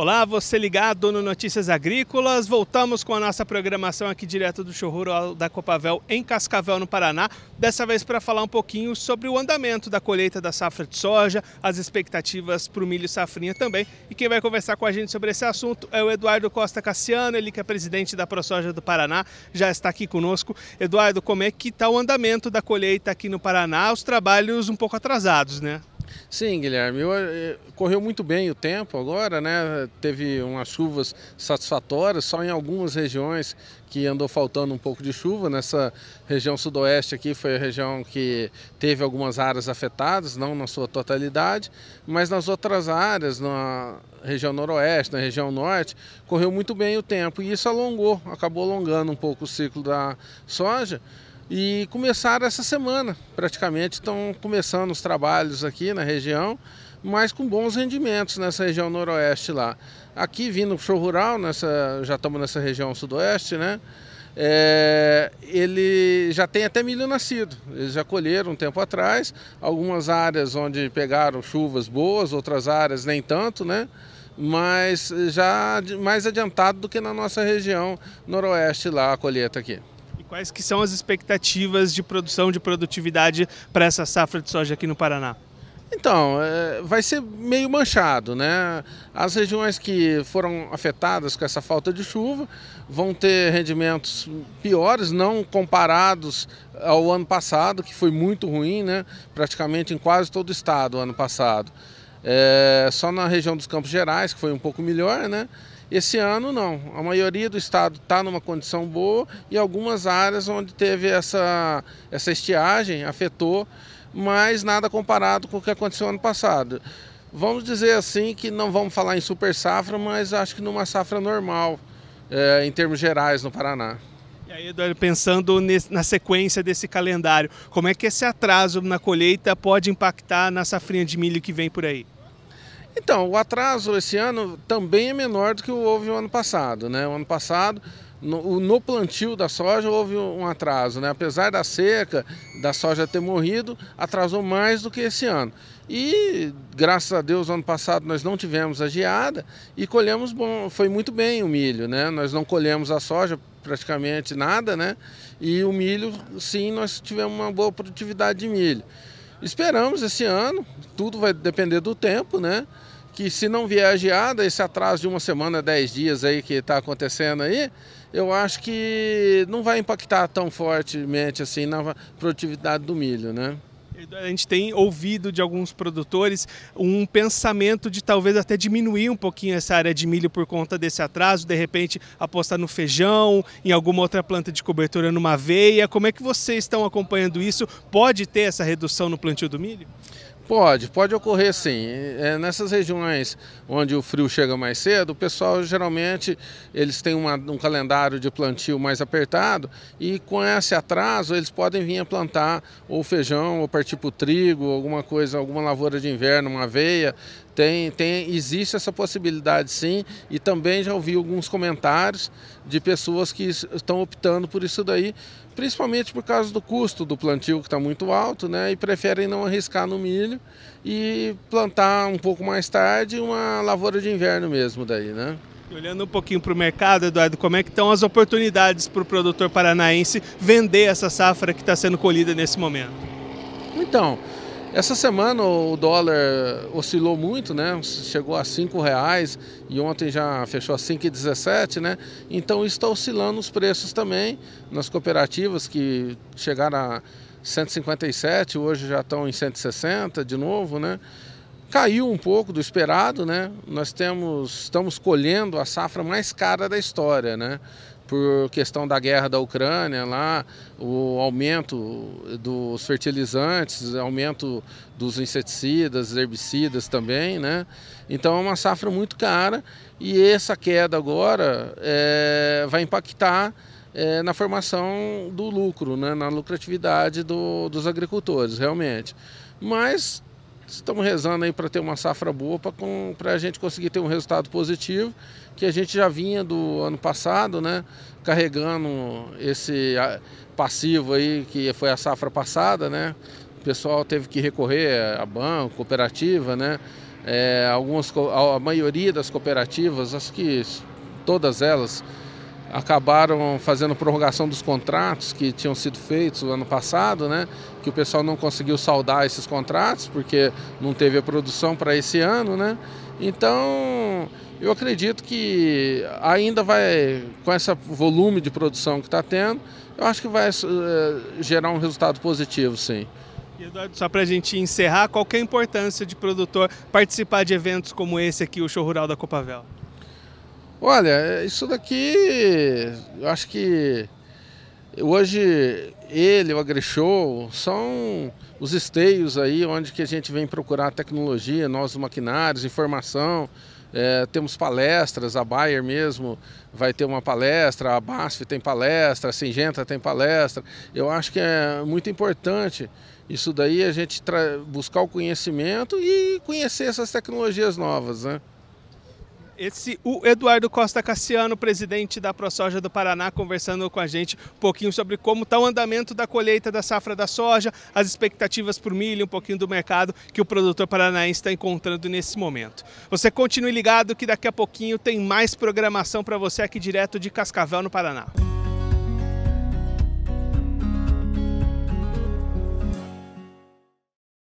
Olá, você ligado no Notícias Agrícolas. Voltamos com a nossa programação aqui direto do rural da Copavel em Cascavel, no Paraná. Dessa vez para falar um pouquinho sobre o andamento da colheita da safra de soja, as expectativas para o milho safrinha também. E quem vai conversar com a gente sobre esse assunto é o Eduardo Costa Cassiano, ele que é presidente da ProSoja do Paraná, já está aqui conosco. Eduardo, como é que está o andamento da colheita aqui no Paraná? Os trabalhos um pouco atrasados, né? Sim, Guilherme, eu, eu, correu muito bem o tempo agora, né? Teve umas chuvas satisfatórias, só em algumas regiões que andou faltando um pouco de chuva. Nessa região sudoeste aqui foi a região que teve algumas áreas afetadas, não na sua totalidade, mas nas outras áreas, na região noroeste, na região norte, correu muito bem o tempo e isso alongou, acabou alongando um pouco o ciclo da soja e começaram essa semana, praticamente estão começando os trabalhos aqui na região, mas com bons rendimentos nessa região noroeste lá. Aqui vindo para o show rural, nessa, já estamos nessa região sudoeste, né? É, ele já tem até milho nascido. Eles já colheram um tempo atrás, algumas áreas onde pegaram chuvas boas, outras áreas nem tanto, né? Mas já mais adiantado do que na nossa região noroeste lá a colheita aqui. Quais que são as expectativas de produção, de produtividade para essa safra de soja aqui no Paraná? Então, é, vai ser meio manchado, né? As regiões que foram afetadas com essa falta de chuva vão ter rendimentos piores, não comparados ao ano passado, que foi muito ruim, né? Praticamente em quase todo o estado ano passado. É, só na região dos Campos Gerais, que foi um pouco melhor, né? Esse ano não, a maioria do estado está numa condição boa e algumas áreas onde teve essa, essa estiagem afetou, mas nada comparado com o que aconteceu ano passado. Vamos dizer assim que não vamos falar em super safra, mas acho que numa safra normal, é, em termos gerais no Paraná. E aí, Eduardo, pensando na sequência desse calendário, como é que esse atraso na colheita pode impactar na safrinha de milho que vem por aí? Então, o atraso esse ano também é menor do que houve o ano passado. Né? O ano passado, no, no, plantio da soja, houve um atraso. Né? Apesar da seca, da soja ter morrido, atrasou mais do que esse ano. E, graças a Deus, ano passado nós não tivemos a geada e colhemos bom, foi muito bem o milho. Né? Nós não colhemos a soja praticamente nada, né? E o milho, sim, nós tivemos uma boa produtividade de milho. Esperamos esse ano, tudo vai depender do tempo, né? Que se não vier a geada, esse atraso de uma semana, dez dias aí que está acontecendo aí, eu acho que não vai impactar tão fortemente assim na produtividade do milho, né? A gente tem ouvido de alguns produtores um pensamento de talvez até diminuir um pouquinho essa área de milho por conta desse atraso, de repente apostar no feijão, em alguma outra planta de cobertura, numa aveia. Como é que vocês estão acompanhando isso? Pode ter essa redução no plantio do milho? Pode, pode ocorrer sim. É, nessas regiões onde o frio chega mais cedo, o pessoal geralmente eles têm uma, um calendário de plantio mais apertado e com esse atraso eles podem vir a plantar ou feijão, ou partir para o trigo, alguma coisa, alguma lavoura de inverno, uma aveia. Tem, tem, existe essa possibilidade sim, e também já ouvi alguns comentários de pessoas que estão optando por isso daí, principalmente por causa do custo do plantio que está muito alto, né? E preferem não arriscar no milho e plantar um pouco mais tarde uma lavoura de inverno mesmo daí, né? Olhando um pouquinho para o mercado, Eduardo, como é que estão as oportunidades para o produtor paranaense vender essa safra que está sendo colhida nesse momento? Então, essa semana o dólar oscilou muito, né? Chegou a cinco reais e ontem já fechou a 5,17, né? Então está oscilando os preços também nas cooperativas que chegaram a 157, hoje já estão em 160 de novo, né? Caiu um pouco do esperado, né? Nós temos, estamos colhendo a safra mais cara da história, né? por questão da guerra da Ucrânia lá, o aumento dos fertilizantes, aumento dos inseticidas, herbicidas também, né? Então é uma safra muito cara e essa queda agora é, vai impactar é, na formação do lucro, né? na lucratividade do, dos agricultores, realmente. Mas estamos rezando aí para ter uma safra boa para a gente conseguir ter um resultado positivo, que a gente já vinha do ano passado, né, carregando esse passivo aí que foi a safra passada, né? O pessoal teve que recorrer a banco, cooperativa, né? É, algumas, a maioria das cooperativas, acho que todas elas, acabaram fazendo prorrogação dos contratos que tinham sido feitos no ano passado, né? Que o pessoal não conseguiu saldar esses contratos porque não teve a produção para esse ano, né? Então, eu acredito que ainda vai, com esse volume de produção que está tendo, eu acho que vai uh, gerar um resultado positivo, sim. E Eduardo, só para a gente encerrar, qual é a importância de produtor participar de eventos como esse aqui, o Show Rural da Copavel? Olha, isso daqui, eu acho que hoje ele, o AgriShow, são os esteios aí onde que a gente vem procurar tecnologia, nós maquinários, informação. É, temos palestras, a Bayer mesmo vai ter uma palestra, a BASF tem palestra, a Singenta tem palestra. Eu acho que é muito importante isso daí, a gente buscar o conhecimento e conhecer essas tecnologias novas, né? Esse o Eduardo Costa Cassiano, presidente da ProSoja do Paraná, conversando com a gente um pouquinho sobre como está o andamento da colheita da safra da soja, as expectativas o milho, um pouquinho do mercado que o produtor paranaense está encontrando nesse momento. Você continue ligado que daqui a pouquinho tem mais programação para você aqui direto de Cascavel, no Paraná.